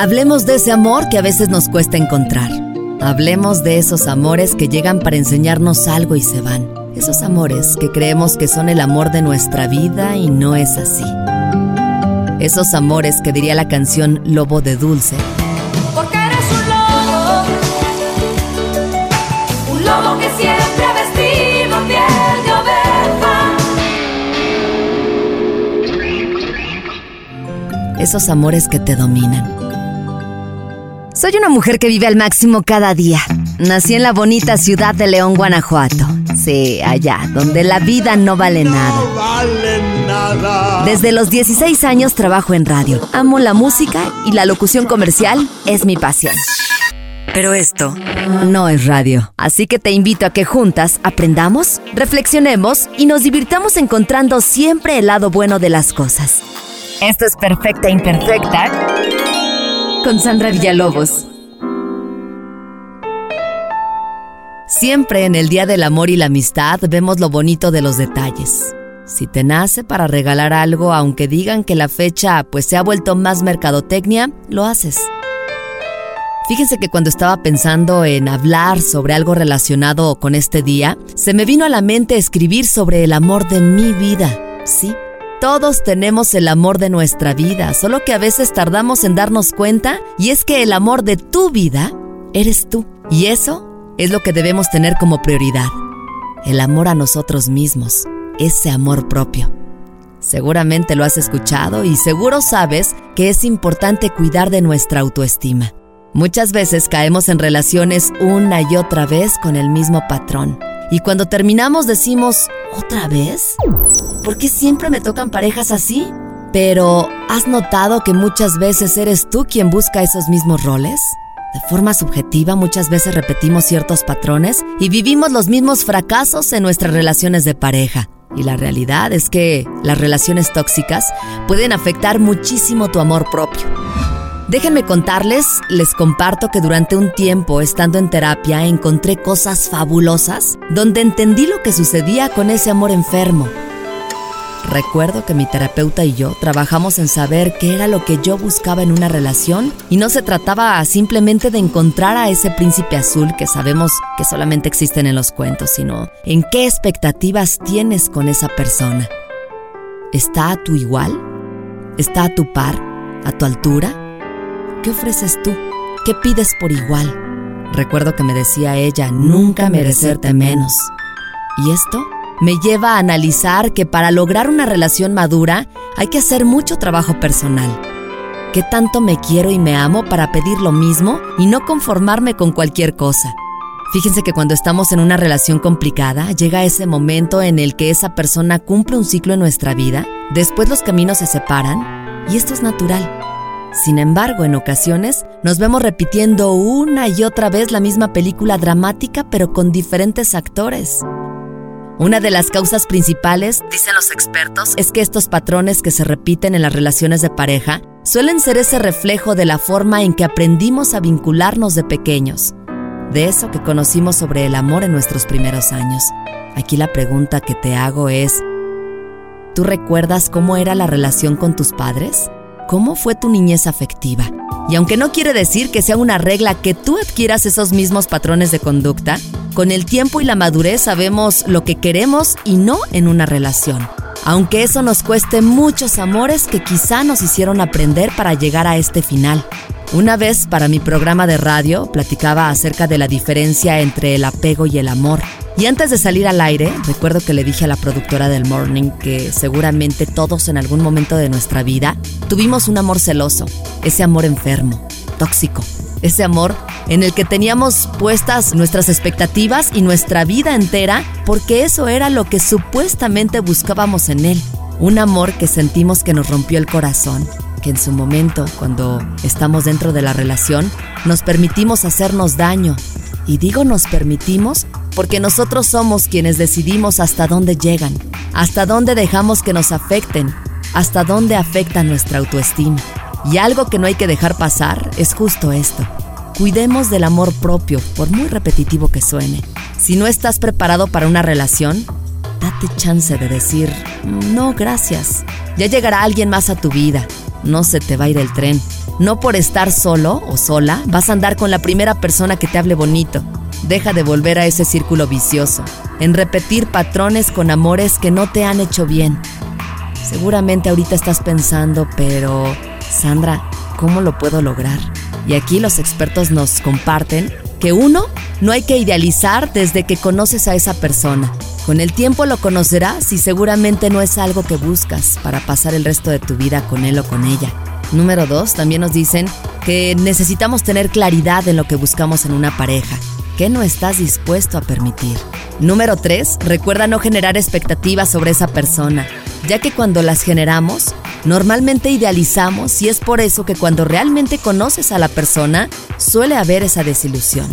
Hablemos de ese amor que a veces nos cuesta encontrar. Hablemos de esos amores que llegan para enseñarnos algo y se van. Esos amores que creemos que son el amor de nuestra vida y no es así. Esos amores que diría la canción Lobo de Dulce. Porque eres un lobo, un lobo que siempre ha vestido piel de oveja. Esos amores que te dominan. Soy una mujer que vive al máximo cada día. Nací en la bonita ciudad de León, Guanajuato. Sí, allá, donde la vida no vale nada. Desde los 16 años trabajo en radio. Amo la música y la locución comercial es mi pasión. Pero esto no es radio. Así que te invito a que juntas aprendamos, reflexionemos y nos divirtamos encontrando siempre el lado bueno de las cosas. Esto es Perfecta Imperfecta con Sandra Villalobos. Siempre en el Día del Amor y la Amistad vemos lo bonito de los detalles. Si te nace para regalar algo, aunque digan que la fecha pues se ha vuelto más mercadotecnia, lo haces. Fíjense que cuando estaba pensando en hablar sobre algo relacionado con este día, se me vino a la mente escribir sobre el amor de mi vida. Sí, todos tenemos el amor de nuestra vida, solo que a veces tardamos en darnos cuenta y es que el amor de tu vida eres tú. Y eso es lo que debemos tener como prioridad. El amor a nosotros mismos, ese amor propio. Seguramente lo has escuchado y seguro sabes que es importante cuidar de nuestra autoestima. Muchas veces caemos en relaciones una y otra vez con el mismo patrón. Y cuando terminamos decimos, ¿otra vez? ¿Por qué siempre me tocan parejas así? Pero, ¿has notado que muchas veces eres tú quien busca esos mismos roles? De forma subjetiva muchas veces repetimos ciertos patrones y vivimos los mismos fracasos en nuestras relaciones de pareja. Y la realidad es que las relaciones tóxicas pueden afectar muchísimo tu amor propio. Déjenme contarles, les comparto que durante un tiempo estando en terapia encontré cosas fabulosas donde entendí lo que sucedía con ese amor enfermo Recuerdo que mi terapeuta y yo trabajamos en saber qué era lo que yo buscaba en una relación y no se trataba simplemente de encontrar a ese príncipe azul que sabemos que solamente existen en los cuentos, sino en qué expectativas tienes con esa persona. ¿Está a tu igual? ¿Está a tu par? ¿A tu altura? ¿Qué ofreces tú? ¿Qué pides por igual? Recuerdo que me decía ella, nunca merecerte menos. ¿Y esto? me lleva a analizar que para lograr una relación madura hay que hacer mucho trabajo personal. ¿Qué tanto me quiero y me amo para pedir lo mismo y no conformarme con cualquier cosa? Fíjense que cuando estamos en una relación complicada, llega ese momento en el que esa persona cumple un ciclo en nuestra vida, después los caminos se separan y esto es natural. Sin embargo, en ocasiones nos vemos repitiendo una y otra vez la misma película dramática pero con diferentes actores. Una de las causas principales, dicen los expertos, es que estos patrones que se repiten en las relaciones de pareja suelen ser ese reflejo de la forma en que aprendimos a vincularnos de pequeños, de eso que conocimos sobre el amor en nuestros primeros años. Aquí la pregunta que te hago es, ¿tú recuerdas cómo era la relación con tus padres? ¿Cómo fue tu niñez afectiva? Y aunque no quiere decir que sea una regla que tú adquieras esos mismos patrones de conducta, con el tiempo y la madurez sabemos lo que queremos y no en una relación. Aunque eso nos cueste muchos amores que quizá nos hicieron aprender para llegar a este final. Una vez para mi programa de radio platicaba acerca de la diferencia entre el apego y el amor. Y antes de salir al aire, recuerdo que le dije a la productora del Morning que seguramente todos en algún momento de nuestra vida tuvimos un amor celoso, ese amor enfermo, tóxico, ese amor en el que teníamos puestas nuestras expectativas y nuestra vida entera porque eso era lo que supuestamente buscábamos en él. Un amor que sentimos que nos rompió el corazón que en su momento, cuando estamos dentro de la relación, nos permitimos hacernos daño. Y digo nos permitimos porque nosotros somos quienes decidimos hasta dónde llegan, hasta dónde dejamos que nos afecten, hasta dónde afecta nuestra autoestima. Y algo que no hay que dejar pasar es justo esto. Cuidemos del amor propio, por muy repetitivo que suene. Si no estás preparado para una relación, date chance de decir, no, gracias. Ya llegará alguien más a tu vida no se te va a ir el tren. No por estar solo o sola vas a andar con la primera persona que te hable bonito. Deja de volver a ese círculo vicioso, en repetir patrones con amores que no te han hecho bien. Seguramente ahorita estás pensando, pero Sandra, ¿cómo lo puedo lograr? Y aquí los expertos nos comparten que uno, no hay que idealizar desde que conoces a esa persona. Con el tiempo lo conocerás y seguramente no es algo que buscas para pasar el resto de tu vida con él o con ella. Número dos, también nos dicen que necesitamos tener claridad en lo que buscamos en una pareja. ¿Qué no estás dispuesto a permitir? Número 3. Recuerda no generar expectativas sobre esa persona, ya que cuando las generamos, normalmente idealizamos y es por eso que cuando realmente conoces a la persona, suele haber esa desilusión.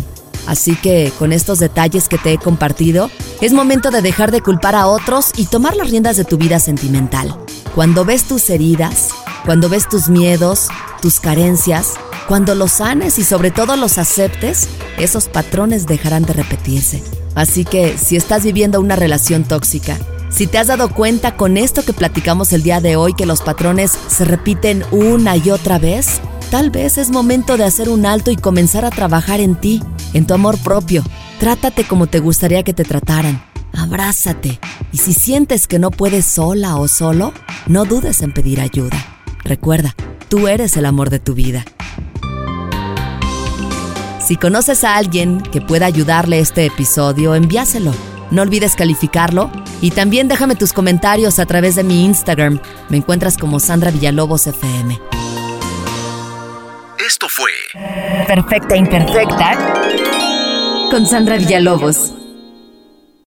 Así que con estos detalles que te he compartido, es momento de dejar de culpar a otros y tomar las riendas de tu vida sentimental. Cuando ves tus heridas, cuando ves tus miedos, tus carencias, cuando los sanes y sobre todo los aceptes, esos patrones dejarán de repetirse. Así que si estás viviendo una relación tóxica, si te has dado cuenta con esto que platicamos el día de hoy que los patrones se repiten una y otra vez, tal vez es momento de hacer un alto y comenzar a trabajar en ti, en tu amor propio. Trátate como te gustaría que te trataran. Abrázate. Y si sientes que no puedes sola o solo, no dudes en pedir ayuda. Recuerda, tú eres el amor de tu vida. Si conoces a alguien que pueda ayudarle este episodio, envíaselo. No olvides calificarlo y también déjame tus comentarios a través de mi Instagram. Me encuentras como Sandra Villalobos FM. Esto fue Perfecta Imperfecta con Sandra Villalobos.